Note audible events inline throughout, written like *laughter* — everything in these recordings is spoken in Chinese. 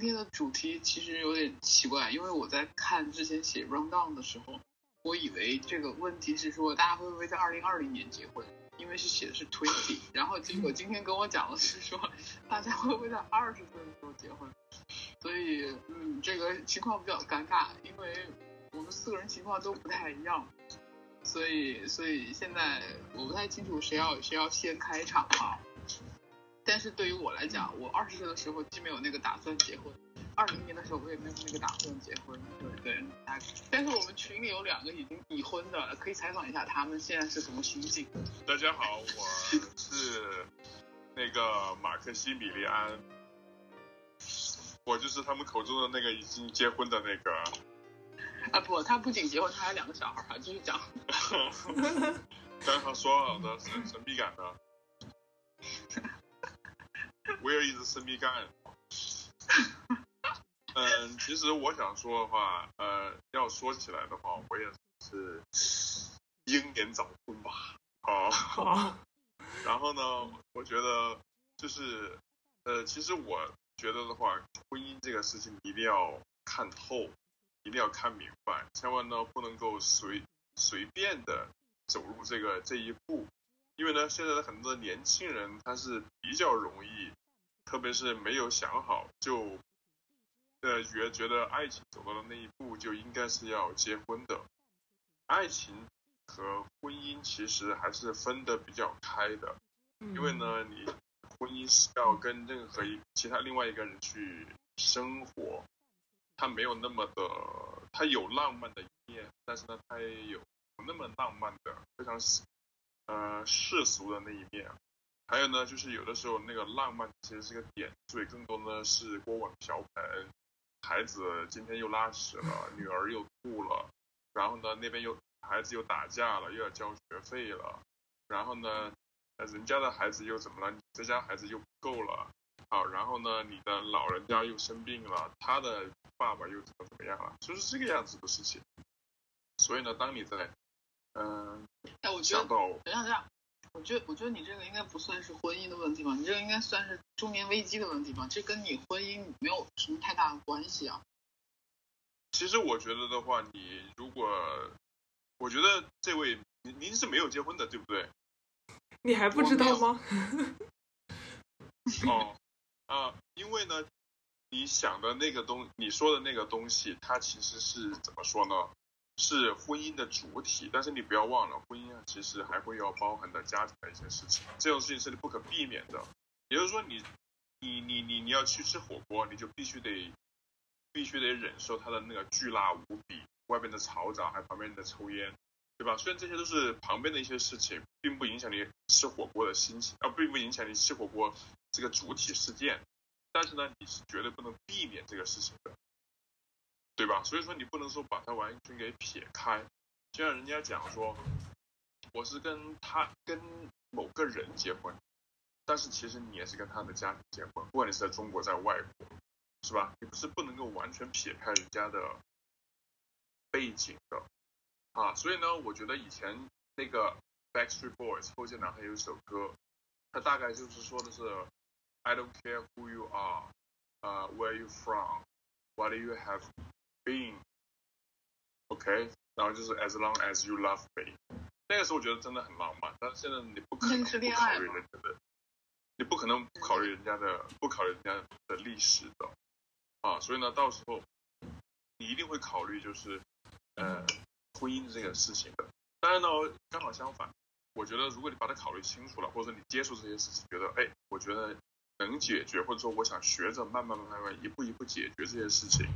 今天的主题其实有点奇怪，因为我在看之前写 rundown 的时候，我以为这个问题是说大家会不会在二零二零年结婚，因为是写的是 twenty，然后结果今天跟我讲的是说大家会不会在二十岁的时候结婚，所以嗯，这个情况比较尴尬，因为我们四个人情况都不太一样，所以所以现在我不太清楚谁要谁要先开场啊。但是对于我来讲，我二十岁的时候既没有那个打算结婚，二零年的时候我也没有那个打算结婚，对对。但是我们群里有两个已经已婚的，可以采访一下他们现在是什么心境。大家好，我是那个马克西米利安，我就是他们口中的那个已经结婚的那个。啊不，他不仅结婚，他还有两个小孩，继续讲。*laughs* 刚刚说好的神神秘感呢 *laughs*？Where is 神秘感？*laughs* 嗯，其实我想说的话，呃，要说起来的话，我也是英年早婚吧。啊，然后呢，我觉得就是，呃，其实我觉得的话，婚姻这个事情一定要看透，一定要看明白，千万呢不能够随随便的走入这个这一步。因为呢，现在的很多年轻人他是比较容易，特别是没有想好就，呃，觉觉得爱情走到了那一步就应该是要结婚的，爱情和婚姻其实还是分得比较开的，因为呢，你婚姻是要跟任何一其他另外一个人去生活，他没有那么的，他有浪漫的一面，但是呢，他也有不那么浪漫的，非常。呃，世俗的那一面，还有呢，就是有的时候那个浪漫其实是个点缀，更多呢是锅碗瓢盆，孩子今天又拉屎了，女儿又吐了，然后呢那边又孩子又打架了，又要交学费了，然后呢，人家的孩子又怎么了？你这家孩子又不够了，好，然后呢你的老人家又生病了，他的爸爸又怎么怎么样了？就是这个样子的事情。所以呢，当你在嗯，哎，我觉得，等下等下，我觉得我觉得你这个应该不算是婚姻的问题吧？你这个应该算是中年危机的问题吧？这跟你婚姻没有什么太大的关系啊。其实我觉得的话，你如果，我觉得这位您您是没有结婚的，对不对？你还不知道吗？*laughs* 哦，啊，因为呢，你想的那个东，你说的那个东西，它其实是怎么说呢？是婚姻的主体，但是你不要忘了，婚姻其实还会要包含的家庭的一些事情，这种事情是你不可避免的。也就是说，你，你，你，你，你要去吃火锅，你就必须得，必须得忍受它的那个巨辣无比，外边的嘈杂，还有旁边的抽烟，对吧？虽然这些都是旁边的一些事情，并不影响你吃火锅的心情，啊，并不影响你吃火锅这个主体事件，但是呢，你是绝对不能避免这个事情的。对吧？所以说你不能说把它完全给撇开，就像人家讲说，我是跟他跟某个人结婚，但是其实你也是跟他的家庭结婚，不管你是在中国在外国，是吧？你不是不能够完全撇开人家的背景的啊。所以呢，我觉得以前那个 Backstreet Boys 后街男孩有一首歌，他大概就是说的是 I don't care who you are, uh, where you from, what do you have. being，OK，然后就是 as long as you love me，那个时候我觉得真的很浪漫，但是现在你不可能不考虑人家的，你不可能不考虑人家的，不考虑人家的历史的，啊，所以呢，到时候你一定会考虑就是呃婚姻这个事情的。当然呢，刚好相反，我觉得如果你把它考虑清楚了，或者你接触这些事情，觉得哎，我觉得能解决，或者说我想学着慢慢慢慢一步一步解决这些事情。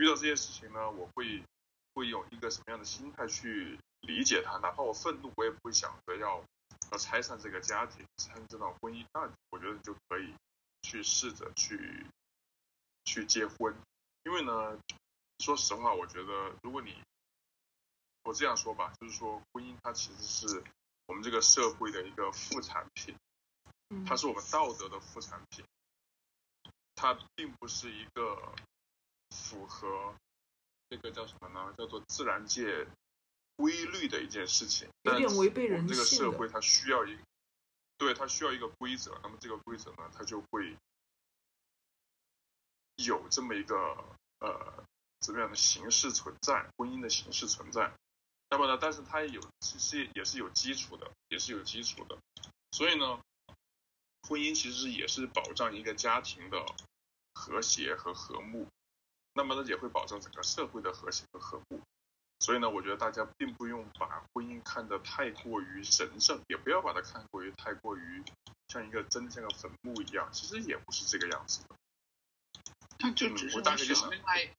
遇到这些事情呢，我会会用一个什么样的心态去理解它？哪怕我愤怒，我也不会想着要要拆散这个家庭，拆散这段婚姻。那我觉得就可以去试着去去结婚。因为呢，说实话，我觉得如果你我这样说吧，就是说婚姻它其实是我们这个社会的一个副产品，它是我们道德的副产品，它并不是一个。符合这个叫什么呢？叫做自然界规律的一件事情，有点违背人性。这个社会它需要一，对它需要一个规则，那么这个规则呢，它就会有这么一个呃怎么样的形式存在，婚姻的形式存在。那么呢，但是它也有其实也是有基础的，也是有基础的。所以呢，婚姻其实也是保障一个家庭的和谐和和睦。那么呢，也会保证整个社会的和谐和和睦。所以呢，我觉得大家并不用把婚姻看得太过于神圣，也不要把它看过于太过于像一个真像个坟墓一样，其实也不是这个样子的。那就只是你选了另外，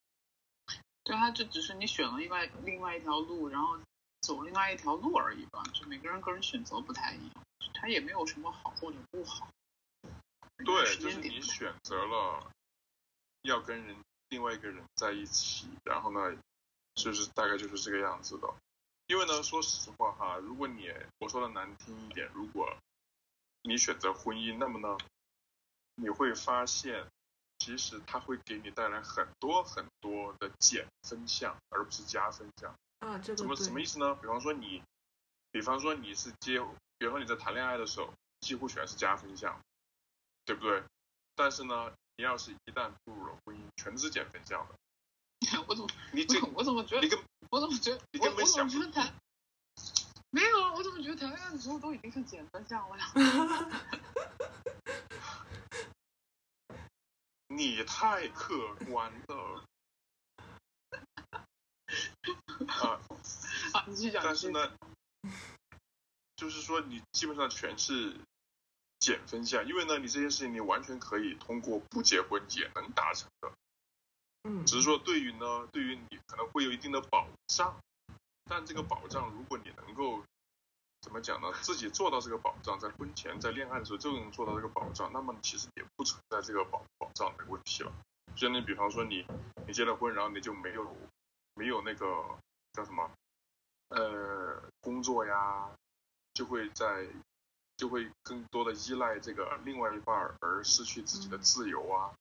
对，他就只是你选了另外另外一条路，然后走另外一条路而已吧。就每个人个人选择不太一样，他也没有什么好或者不好。对，就是你选择了要跟人另外一个人在一起，然后呢？就是大概就是这个样子的，因为呢，说实话哈，如果你我说的难听一点，如果你选择婚姻，那么呢，你会发现，其实它会给你带来很多很多的减分项，而不是加分项。啊，这个怎么什么意思呢？比方说你，比方说你是接，比方说你在谈恋爱的时候，几乎全是加分项，对不对？但是呢，你要是一旦步入了婚姻，全是减分项的。*laughs* 我怎么你这我怎么觉得你跟我怎么觉得我我怎么觉得谈没有啊？我怎么觉得谈恋爱的时候都已经是减分项了呀？*laughs* 你太客观了 *laughs* 啊！啊，你继续讲。但是呢，就是说你基本上全是减分项，因为呢，你这件事情你完全可以通过不结婚也能达成的。嗯，只是说对于呢，对于你可能会有一定的保障，但这个保障如果你能够怎么讲呢？自己做到这个保障，在婚前在恋爱的时候就能做到这个保障，那么其实也不存在这个保保障的问题了。就你比方说你你结了婚，然后你就没有没有那个叫什么呃工作呀，就会在就会更多的依赖这个另外一半而失去自己的自由啊。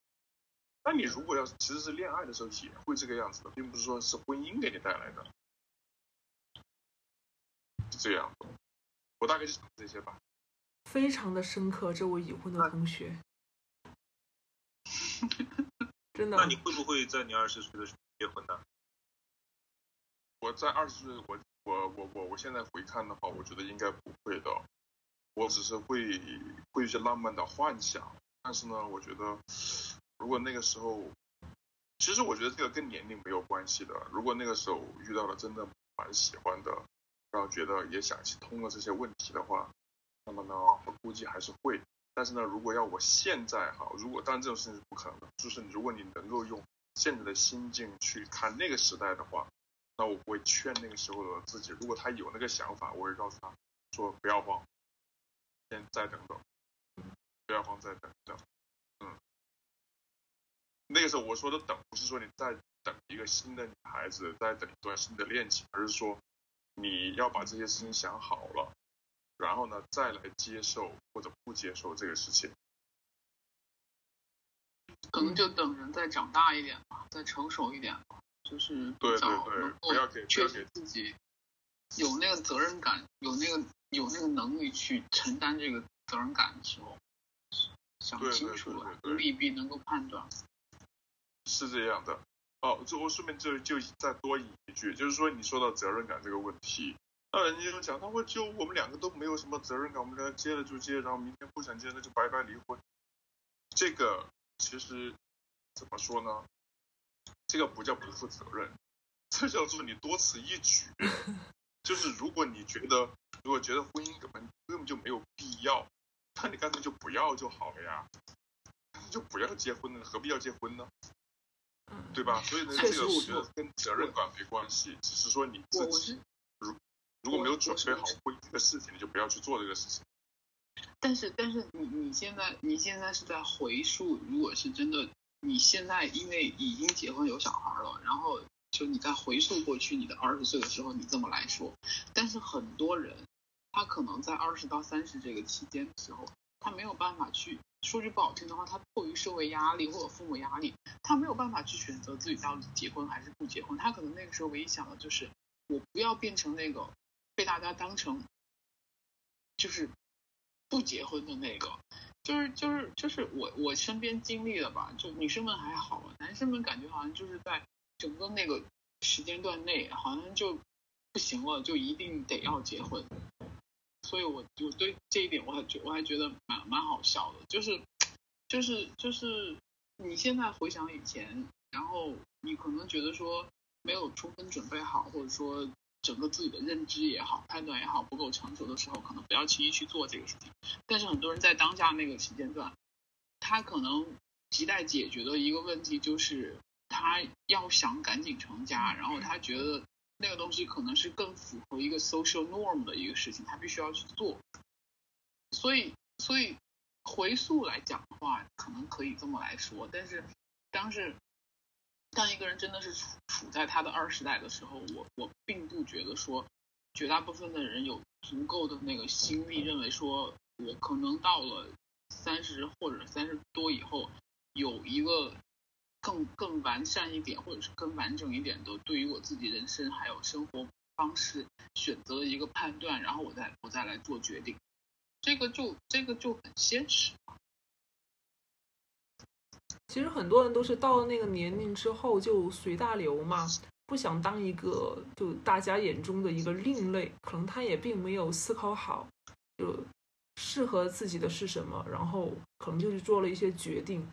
那你如果要是其实是恋爱的时候也会这个样子的，并不是说是婚姻给你带来的，是这样。我大概就讲这些吧。非常的深刻，这位已婚的同学，*laughs* 真的。那你会不会在你二十岁的时候结婚呢？我在二十岁，我我我我我现在回看的话，我觉得应该不会的。我只是会会一些浪漫的幻想，但是呢，我觉得。如果那个时候，其实我觉得这个跟年龄没有关系的。如果那个时候遇到了真的蛮喜欢的，然后觉得也想起通了这些问题的话，那么呢，我估计还是会。但是呢，如果要我现在哈，如果当然这种事情是不可能的，就是如果你能够用现在的心境去看那个时代的话，那我会劝那个时候的自己，如果他有那个想法，我会告诉他说不要慌，先再等等，不要慌，再等等。嗯那个时候我说的等，不是说你在等一个新的女孩子，在等一段新的恋情，而是说你要把这些事情想好了，然后呢再来接受或者不接受这个事情。可能就等人再长大一点吧，再成熟一点吧，就是对对对，不要给自己有那个责任感，有那个有那个能力去承担这个责任感的时候，想清楚了，利弊能够判断。是这样的，哦，这我顺便就就再多引一句，就是说你说到责任感这个问题，那人家就讲，那我就我们两个都没有什么责任感，我们俩接了就接，然后明天不想接那就拜拜离婚。这个其实怎么说呢？这个不叫不负责任，这叫做你多此一举。*laughs* 就是如果你觉得，如果觉得婚姻根本根本就没有必要，那你干脆就不要就好了呀，就不要结婚了，何必要结婚呢？对吧？所以呢，这个我觉得跟责任感没关系，只是说你自己如如果没有准备好婚姻的事情，你就不要去做这个事情。但是，但是你你现在你现在是在回溯，如果是真的，你现在因为已经结婚有小孩了，然后就你在回溯过去你的二十岁的时候，你这么来说，但是很多人他可能在二十到三十这个期间的时候，他没有办法去。说句不好听的话，他迫于社会压力或者父母压力，他没有办法去选择自己到底结婚还是不结婚。他可能那个时候唯一想的就是，我不要变成那个被大家当成，就是不结婚的那个，就是就是就是我我身边经历的吧，就女生们还好，男生们感觉好像就是在整个那个时间段内，好像就不行了，就一定得要结婚。所以我我对这一点我还觉我还觉得蛮蛮好笑的，就是就是就是你现在回想以前，然后你可能觉得说没有充分准备好，或者说整个自己的认知也好、判断也好不够成熟的时候，可能不要轻易去做这个事情。但是很多人在当下那个时间段，他可能亟待解决的一个问题就是他要想赶紧成家，然后他觉得。那个东西可能是更符合一个 social norm 的一个事情，他必须要去做。所以，所以回溯来讲的话，可能可以这么来说。但是，当是当一个人真的是处处在他的二十代的时候，我我并不觉得说绝大部分的人有足够的那个心力，认为说我可能到了三十或者三十多以后有一个。更更完善一点，或者是更完整一点的，对于我自己人生还有生活方式选择的一个判断，然后我再我再来做决定，这个就这个就很现实。其实很多人都是到了那个年龄之后就随大流嘛，不想当一个就大家眼中的一个另类，可能他也并没有思考好，就适合自己的是什么，然后可能就是做了一些决定。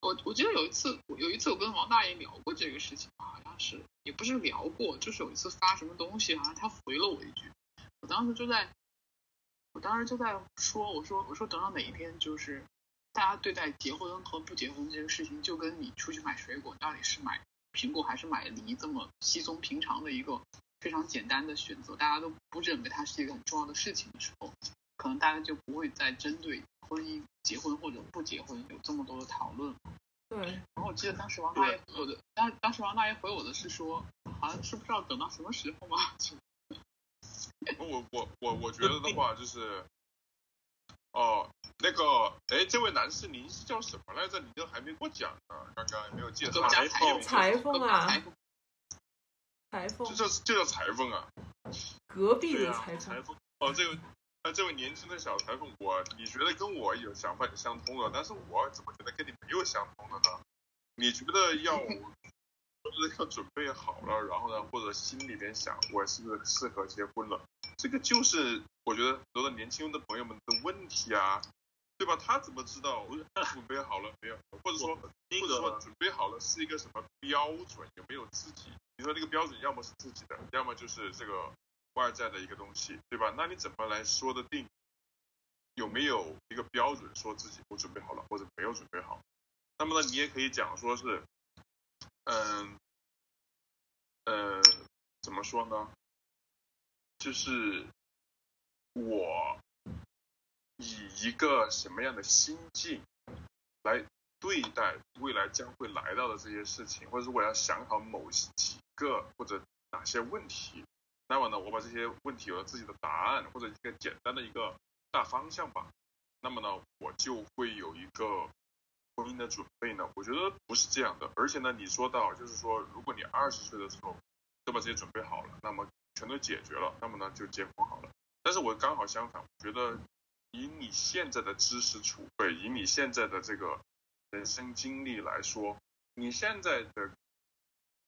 我我记得有一次，有一次我跟王大爷聊过这个事情好像是也不是聊过，就是有一次发什么东西，好像他回了我一句，我当时就在，我当时就在说，我说我说等到哪一天，就是大家对待结婚和不结婚这个事情，就跟你出去买水果，到底是买苹果还是买梨这么稀松平常的一个非常简单的选择，大家都不认为它是一个很重要的事情的时候，可能大家就不会再针对。婚姻、结婚或者不结婚有这么多的讨论，对。然后我记得当时王大爷回我的，当当时王大爷回我的是说，好像是不知道等到什么时候嘛。*laughs* 我我我我觉得的话就是，哦，那个，哎，这位男士您是叫什么来着？你都还没给我讲呢，刚刚也没有介绍。裁缝，裁缝啊，裁缝，就叫就叫裁缝啊。隔壁的裁缝。哦，这个。那这位年轻的小裁缝，我你觉得跟我有想法相通了，但是我怎么觉得跟你没有相通的呢？你觉得要，*laughs* 就是要准备好了，然后呢，或者心里边想我是不是适合结婚了？这个就是我觉得很多的年轻的朋友们的问题啊，对吧？他怎么知道我 *laughs* 准备好了没有？或者说，或者说准备好了是一个什么标准？有没有自己？你说这个标准要么是自己的，要么就是这个。外在的一个东西，对吧？那你怎么来说的定？有没有一个标准说自己不准备好了，或者没有准备好？那么呢，你也可以讲说是，嗯，呃，怎么说呢？就是我以一个什么样的心境来对待未来将会来到的这些事情，或者是我要想好某几个或者哪些问题。那么呢，我把这些问题有了自己的答案，或者一个简单的一个大方向吧。那么呢，我就会有一个婚姻的准备呢。我觉得不是这样的。而且呢，你说到就是说，如果你二十岁的时候都把这些准备好了，那么全都解决了，那么呢就结婚好了。但是我刚好相反，我觉得以你现在的知识储备，以你现在的这个人生经历来说，你现在的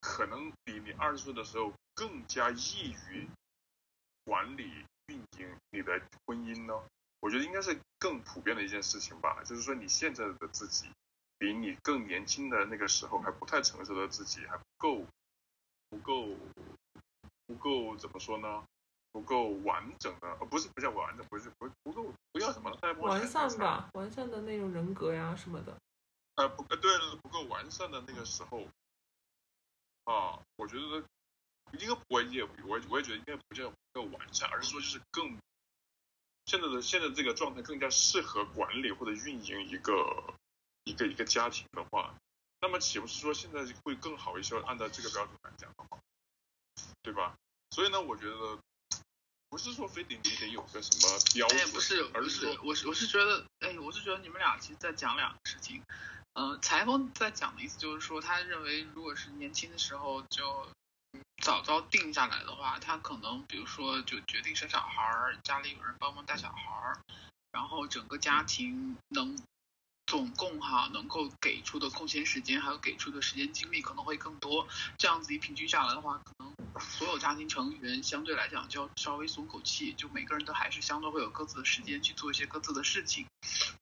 可能比你二十岁的时候。更加易于管理运营你的婚姻呢？我觉得应该是更普遍的一件事情吧。就是说，你现在的自己比你更年轻的那个时候还不太成熟的自己还不够，不够，不够怎么说呢？不够完整的，呃，不是不叫完整，不是不不够，不要什么了？完善吧，完善的那种人格呀什么的。呃，不，呃，对不够完善的那个时候啊，我觉得。应该我也我我也觉得应该不叫更完善，而是说就是更现在的现在这个状态更加适合管理或者运营一个一个一个家庭的话，那么岂不是说现在会更好一些？按照这个标准来讲的话，对吧？所以呢，我觉得不是说非得你得有个什么标准，不是，而是我是我是觉得，哎，我是觉得你们俩其实在讲两个事情。嗯，裁缝在讲的意思就是说，他认为如果是年轻的时候就。早早定下来的话，他可能比如说就决定生小孩儿，家里有人帮忙带小孩儿，然后整个家庭能总共哈能够给出的空闲时间，还有给出的时间精力可能会更多。这样子一平均下来的话，可能所有家庭成员相对来讲就要稍微松口气，就每个人都还是相对会有各自的时间去做一些各自的事情，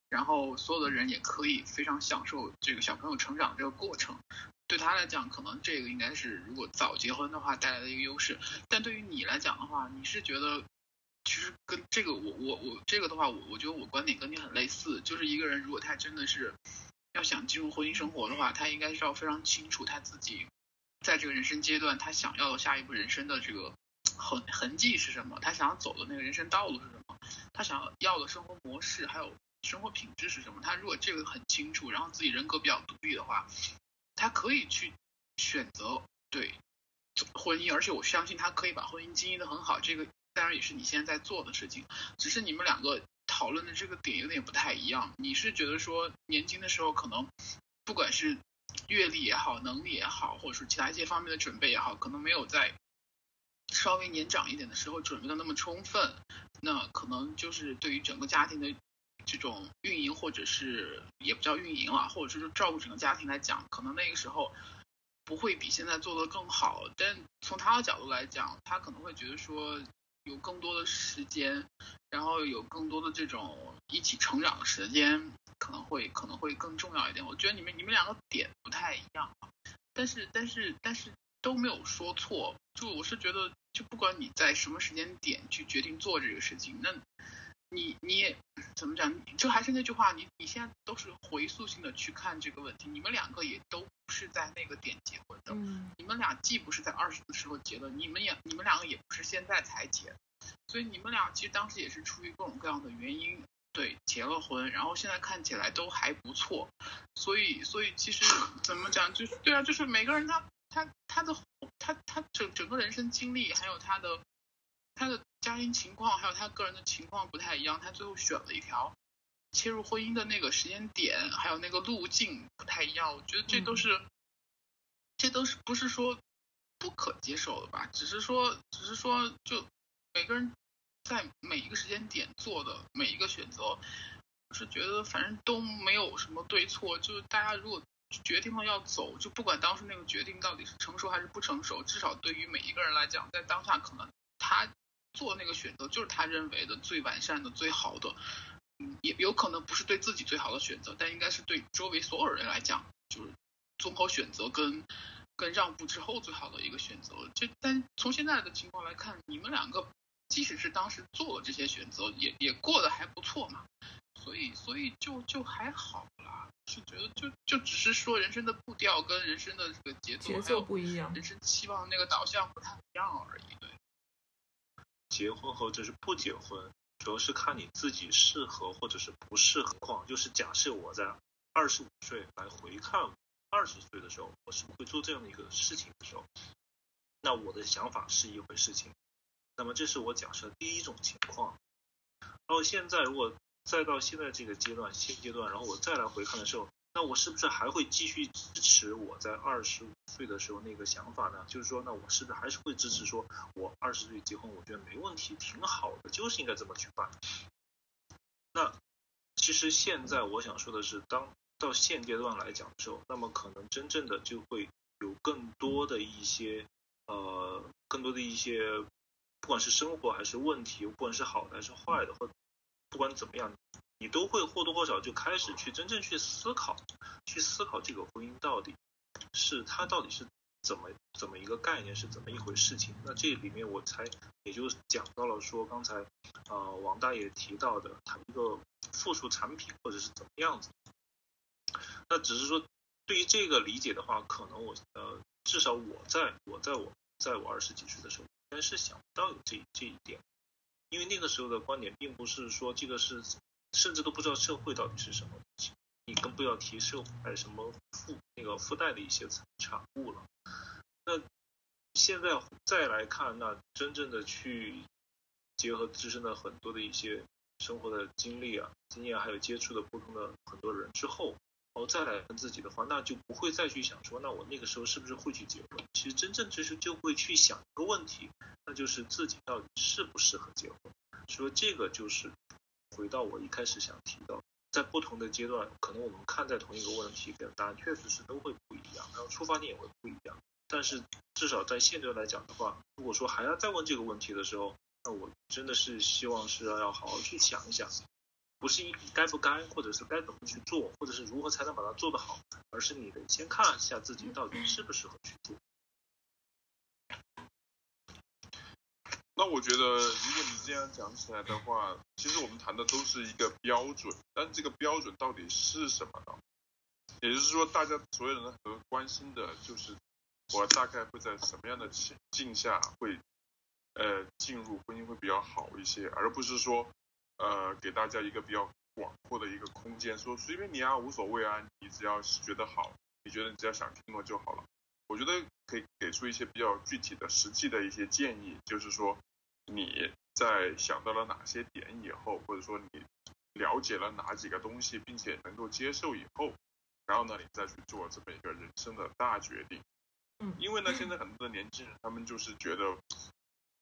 然后所有的人也可以非常享受这个小朋友成长这个过程。对他来讲，可能这个应该是如果早结婚的话带来的一个优势。但对于你来讲的话，你是觉得，其实跟这个我我我这个的话，我我觉得我观点跟你很类似，就是一个人如果他真的是要想进入婚姻生活的话，他应该是要非常清楚他自己在这个人生阶段他想要的下一步人生的这个痕痕迹是什么，他想要走的那个人生道路是什么，他想要的生活模式还有生活品质是什么。他如果这个很清楚，然后自己人格比较独立的话。他可以去选择对婚姻，而且我相信他可以把婚姻经营的很好。这个当然也是你现在在做的事情，只是你们两个讨论的这个点有点不太一样。你是觉得说年轻的时候可能不管是阅历也好，能力也好，或者说其他一些方面的准备也好，可能没有在稍微年长一点的时候准备的那么充分。那可能就是对于整个家庭的。这种运营或者是也不叫运营了，或者说是照顾整个家庭来讲，可能那个时候不会比现在做的更好。但从他的角度来讲，他可能会觉得说有更多的时间，然后有更多的这种一起成长的时间，可能会可能会更重要一点。我觉得你们你们两个点不太一样，但是但是但是都没有说错。就我是觉得，就不管你在什么时间点去决定做这个事情，那。你你也怎么讲？就还是那句话，你你现在都是回溯性的去看这个问题。你们两个也都不是在那个点结婚的，你们俩既不是在二十的时候结的，你们也你们两个也不是现在才结，所以你们俩其实当时也是出于各种各样的原因，对结了婚，然后现在看起来都还不错。所以所以其实怎么讲，就是对啊，就是每个人他他他的他他整整个人生经历，还有他的他的。家庭情况还有他个人的情况不太一样，他最后选了一条切入婚姻的那个时间点，还有那个路径不太一样。我觉得这都是，这都是不是说不可接受的吧？只是说，只是说，就每个人在每一个时间点做的每一个选择，我是觉得反正都没有什么对错。就是大家如果决定了要走，就不管当时那个决定到底是成熟还是不成熟，至少对于每一个人来讲，在当下可能他。做那个选择就是他认为的最完善的、最好的，嗯，也有可能不是对自己最好的选择，但应该是对周围所有人来讲，就是综合选择跟跟让步之后最好的一个选择。这但从现在的情况来看，你们两个即使是当时做了这些选择，也也过得还不错嘛，所以所以就就还好啦，是觉得就就只是说人生的步调跟人生的这个节奏节奏不一样，人生期望那个导向不太一样而已，对。结婚后就是不结婚，主要是看你自己适合或者是不适合况。就是假设我在二十五岁来回看二十岁的时候，我是不会做这样的一个事情的时候，那我的想法是一回事情。那么这是我假设第一种情况。然后现在如果再到现在这个阶段现阶段，然后我再来回看的时候。那我是不是还会继续支持我在二十五岁的时候那个想法呢？就是说，那我是不是还是会支持说，我二十岁结婚，我觉得没问题，挺好的，就是应该这么去办。那其实现在我想说的是，当到现阶段来讲的时候，那么可能真正的就会有更多的一些呃，更多的一些，不管是生活还是问题，不管是好的还是坏的，或不管怎么样。你都会或多或少就开始去真正去思考，去思考这个婚姻到底是它到底是怎么怎么一个概念，是怎么一回事情。那这里面我才也就讲到了说刚才呃王大爷提到的他一个附属产品或者是怎么样子。那只是说对于这个理解的话，可能我呃至少我在我在我在我二十几岁的时候，应该是想不到有这这一点，因为那个时候的观点并不是说这个是。甚至都不知道社会到底是什么东西，你更不要提社会还有什么附那个附带的一些产物了。那现在再来看，那真正的去结合自身的很多的一些生活的经历啊、经验，还有接触的不同的很多人之后，然后再来问自己的话，那就不会再去想说，那我那个时候是不是会去结婚？其实真正就是就会去想一个问题，那就是自己到底适不适合结婚。说这个就是回到我一开始想提到，在不同的阶段，可能我们看待同一个问题，答案确实是都会不一样，然后出发点也会不一样。但是至少在现在来讲的话，如果说还要再问这个问题的时候，那我真的是希望是要好好去想一想，不是一该不该，或者是该怎么去做，或者是如何才能把它做得好，而是你得先看一下自己到底适不适合去做。那我觉得，如果你这样讲起来的话，其实我们谈的都是一个标准，但这个标准到底是什么呢？也就是说，大家所有人都关心的就是我大概会在什么样的情境下会呃进入婚姻会比较好一些，而不是说呃给大家一个比较广阔的一个空间，说随便你啊，无所谓啊，你只要是觉得好，你觉得你只要想听了就好了。我觉得可以给出一些比较具体的、实际的一些建议，就是说。你在想到了哪些点以后，或者说你了解了哪几个东西，并且能够接受以后，然后呢，你再去做这么一个人生的大决定。嗯，因为呢，现在很多的年轻人，他们就是觉得，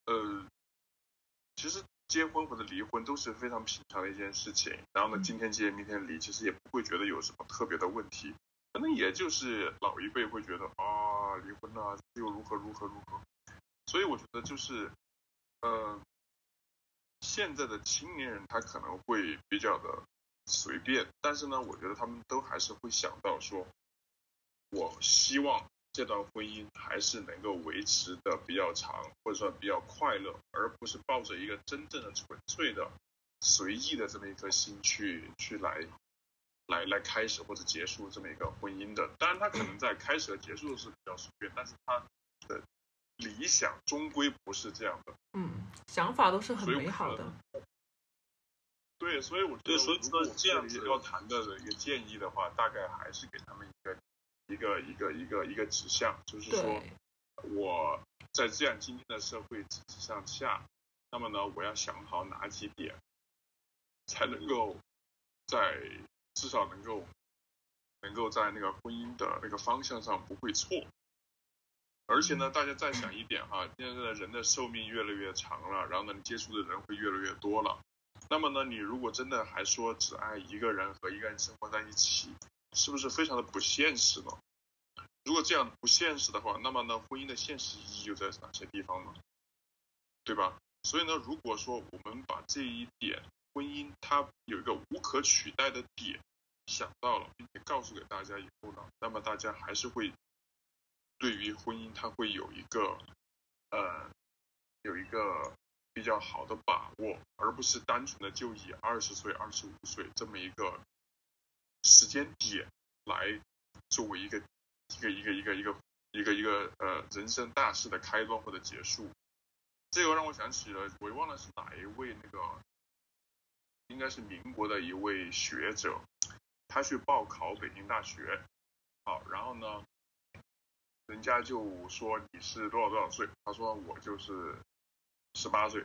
呃，其实结婚或者离婚都是非常平常的一件事情。然后呢，今天结，明天离，其实也不会觉得有什么特别的问题。可能也就是老一辈会觉得啊，离婚了又如何如何如何。所以我觉得就是。呃，现在的青年人他可能会比较的随便，但是呢，我觉得他们都还是会想到说，我希望这段婚姻还是能够维持的比较长，或者说比较快乐，而不是抱着一个真正的纯粹的随意的这么一颗心去去来来来开始或者结束这么一个婚姻的。当然，他可能在开始和结束是比较随便，但是他的。理想终归不是这样的，嗯，想法都是很美好的。对，所以我觉得，如果这样子要谈的一个建议的话，大概还是给他们一个一个一个一个一个指向，就是说，我在这样今天的社会体制上下，那么呢，我要想好哪几点，才能够在至少能够能够在那个婚姻的那个方向上不会错。而且呢，大家再想一点哈，现在的人的寿命越来越长了，然后呢，你接触的人会越来越多了。那么呢，你如果真的还说只爱一个人和一个人生活在一起，是不是非常的不现实呢？如果这样不现实的话，那么呢，婚姻的现实意义又在哪些地方呢？对吧？所以呢，如果说我们把这一点婚姻它有一个无可取代的点想到了，并且告诉给大家以后呢，那么大家还是会。对于婚姻，他会有一个，呃，有一个比较好的把握，而不是单纯的就以二十岁、二十五岁这么一个时间点来作为一个一个一个一个一个一个一个呃人生大事的开端或者结束。这个让我想起了，我忘了是哪一位那个，应该是民国的一位学者，他去报考北京大学，好，然后呢？人家就说你是多少多少岁？他说我就是十八岁，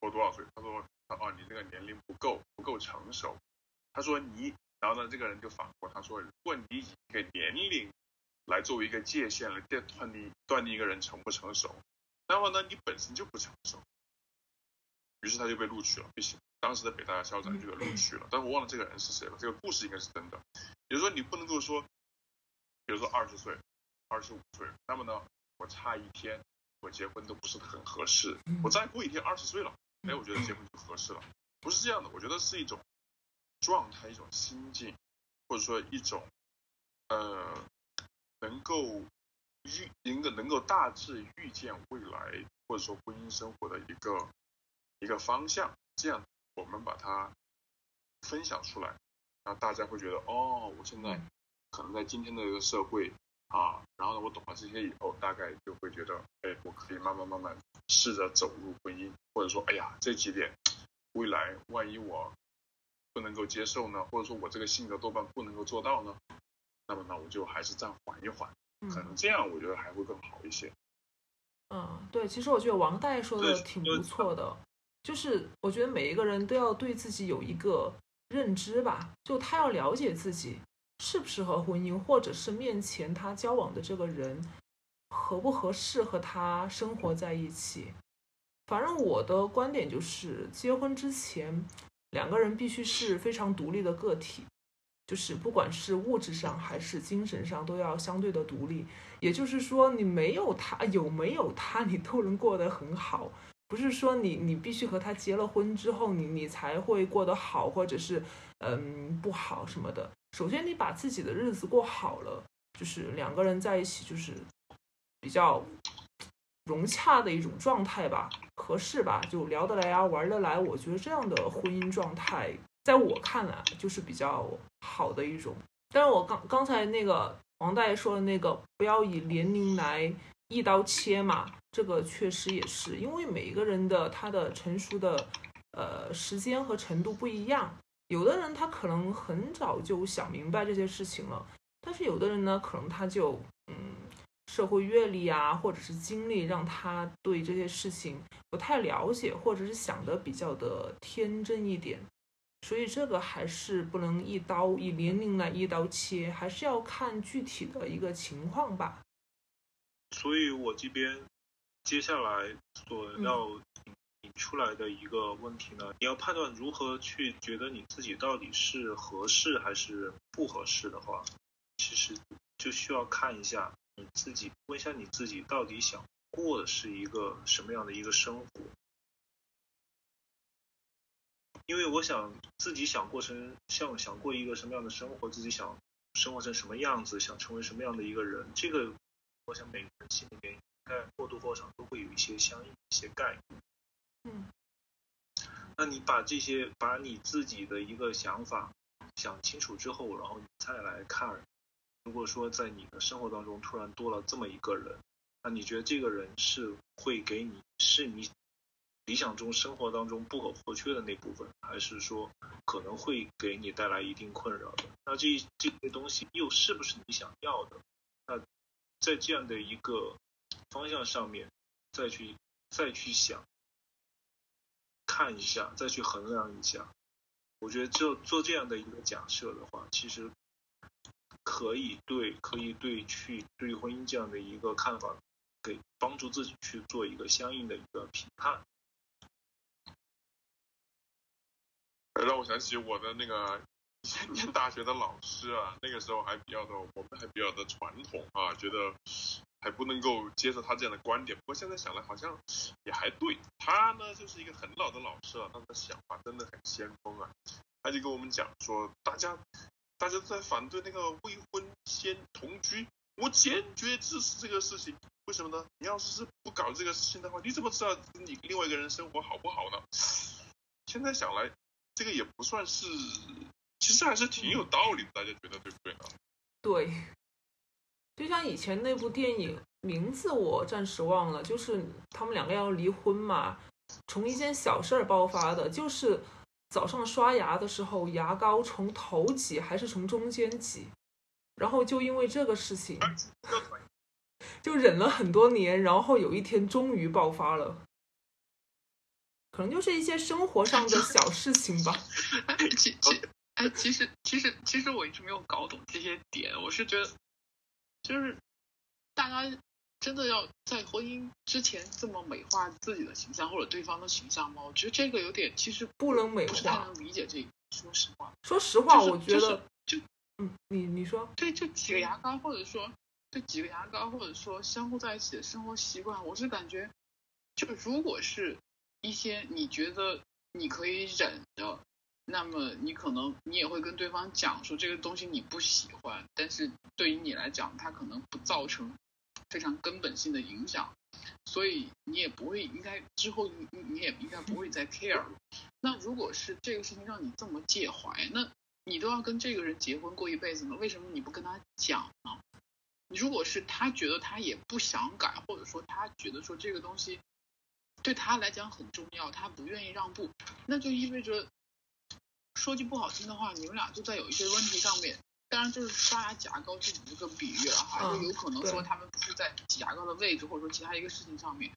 或多少岁？他说哦，你这个年龄不够，不够成熟。他说你，然后呢，这个人就反驳他说，如果你以一个年龄来作为一个界限来断定断定一个人成不成熟，那么呢，你本身就不成熟。于是他就被录取了，不行，当时的北大校长就给录取了。但我忘了这个人是谁了。这个故事应该是真的。比如说你不能够说，比如说二十岁。二十五岁，那么呢，我差一天，我结婚都不是很合适。我再过一天二十岁了，哎，我觉得结婚就合适了。不是这样的，我觉得是一种状态，一种心境，或者说一种呃，能够预能够能够大致预见未来，或者说婚姻生活的一个一个方向。这样我们把它分享出来，那大家会觉得哦，我现在可能在今天的这个社会。啊，然后呢，我懂了这些以后，大概就会觉得，哎，我可以慢慢慢慢试着走入婚姻，或者说，哎呀，这几点，未来万一我不能够接受呢，或者说我这个性格多半不能够做到呢，那么呢，我就还是暂缓一缓，可能这样我觉得还会更好一些。嗯，对，其实我觉得王代说的挺不错的，就是我觉得每一个人都要对自己有一个认知吧，就他要了解自己。适不适合婚姻，或者是面前他交往的这个人合不合适和他生活在一起。反正我的观点就是，结婚之前两个人必须是非常独立的个体，就是不管是物质上还是精神上都要相对的独立。也就是说，你没有他，有没有他，你都能过得很好。不是说你你必须和他结了婚之后，你你才会过得好，或者是嗯不好什么的。首先，你把自己的日子过好了，就是两个人在一起，就是比较融洽的一种状态吧，合适吧，就聊得来啊，玩得来。我觉得这样的婚姻状态，在我看来就是比较好的一种。但是我刚刚才那个王大爷说的那个，不要以年龄来一刀切嘛。这个确实也是，因为每一个人的他的成熟的呃时间和程度不一样，有的人他可能很早就想明白这些事情了，但是有的人呢，可能他就嗯社会阅历啊，或者是经历让他对这些事情不太了解，或者是想的比较的天真一点，所以这个还是不能一刀以年龄来一刀切，还是要看具体的一个情况吧。所以我这边。接下来所要引出来的一个问题呢，你要判断如何去觉得你自己到底是合适还是不合适的话，其实就需要看一下你自己，问一下你自己到底想过的是一个什么样的一个生活。因为我想自己想过成像想过一个什么样的生活，自己想生活成什么样子，想成为什么样的一个人，这个我想每个人心里面。应该或多或少都会有一些相应的一些概念。嗯，那你把这些把你自己的一个想法想清楚之后，然后你再来看，如果说在你的生活当中突然多了这么一个人，那你觉得这个人是会给你是你理想中生活当中不可或缺的那部分，还是说可能会给你带来一定困扰的？那这这些东西又是不是你想要的？那在这样的一个。方向上面，再去再去想，看一下，再去衡量一下。我觉得就做这样的一个假设的话，其实可以对可以对去对婚姻这样的一个看法，给帮助自己去做一个相应的一个评判。让我想起我的那个念 *laughs* 大学的老师啊，那个时候还比较的，我们还比较的传统啊，觉得。还不能够接受他这样的观点，不过现在想来好像也还对。他呢就是一个很老的老师了，他的想法真的很先锋啊。他就跟我们讲说，大家大家在反对那个未婚先同居，我坚决支持这个事情。为什么呢？你要是是不搞这个事情的话，你怎么知道你另外一个人生活好不好呢？现在想来，这个也不算是，其实还是挺有道理的。大家觉得对不对呢？对。就像以前那部电影名字我暂时忘了，就是他们两个要离婚嘛，从一件小事儿爆发的，就是早上刷牙的时候牙膏从头挤还是从中间挤，然后就因为这个事情，就忍了很多年，然后有一天终于爆发了，可能就是一些生活上的小事情吧。*laughs* 其其哎，其实其实其实我一直没有搞懂这些点，我是觉得。就是大家真的要在婚姻之前这么美化自己的形象或者对方的形象吗？我觉得这个有点，其实不能美化，不是太能理解这个。说实话，说实话，我觉得就嗯，你你说，对就几个牙膏，或者说这几个牙膏，或者说相互在一起的生活习惯，我是感觉，就如果是一些你觉得你可以忍的。那么你可能你也会跟对方讲说这个东西你不喜欢，但是对于你来讲，它可能不造成非常根本性的影响，所以你也不会应该之后你你也应该不会再 care 了。那如果是这个事情让你这么介怀，那你都要跟这个人结婚过一辈子呢，为什么你不跟他讲呢？如果是他觉得他也不想改，或者说他觉得说这个东西对他来讲很重要，他不愿意让步，那就意味着。说句不好听的话，你们俩就在有一些问题上面，当然就是刷牙牙膏这一个比喻了哈，就有可能说他们不是在挤牙膏的位置，或者说其他一个事情上面，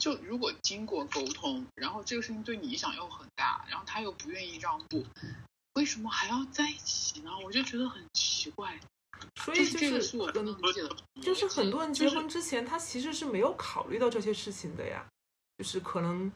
就如果经过沟通，然后这个事情对你影响又很大，然后他又不愿意让步，为什么还要在一起呢？我就觉得很奇怪。所以这个就是我真的理解的，就是很多人结婚之前，他其实是没有考虑到这些事情的呀，就是可能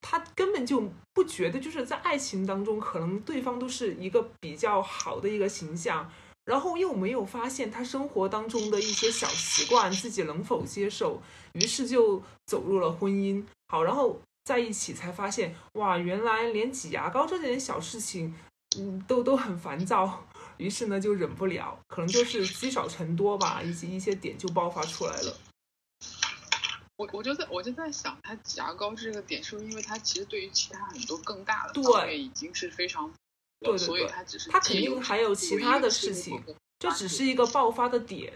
他根本就不觉得，就是在爱情当中，可能对方都是一个比较好的一个形象，然后又没有发现他生活当中的一些小习惯自己能否接受，于是就走入了婚姻。好，然后在一起才发现，哇，原来连挤牙膏这点小事情，嗯，都都很烦躁。于是呢，就忍不了，可能就是积少成多吧，以及一些点就爆发出来了。我我就在我就在想，他挤牙膏这个点，是不是因为他其实对于其他很多更大的方面已经是非常，对对对，所以他只是他肯定还有其他的事情，这只是一个爆发的点。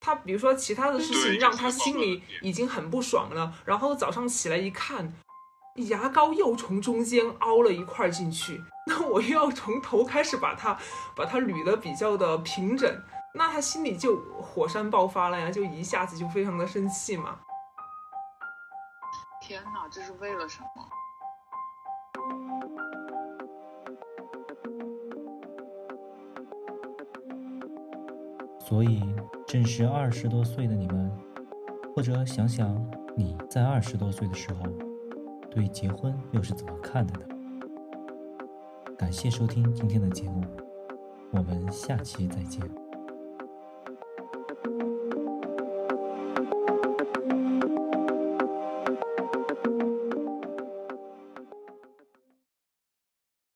他比如说其他的事情让他心里已经很不爽了，然后早上起来一看。牙膏又从中间凹了一块进去，*laughs* 那我又要从头开始把它把它捋的比较的平整，那他心里就火山爆发了呀，就一下子就非常的生气嘛。天哪，这是为了什么？所以，正是二十多岁的你们，或者想想你在二十多岁的时候。对结婚又是怎么看的呢？感谢收听今天的节目，我们下期再见。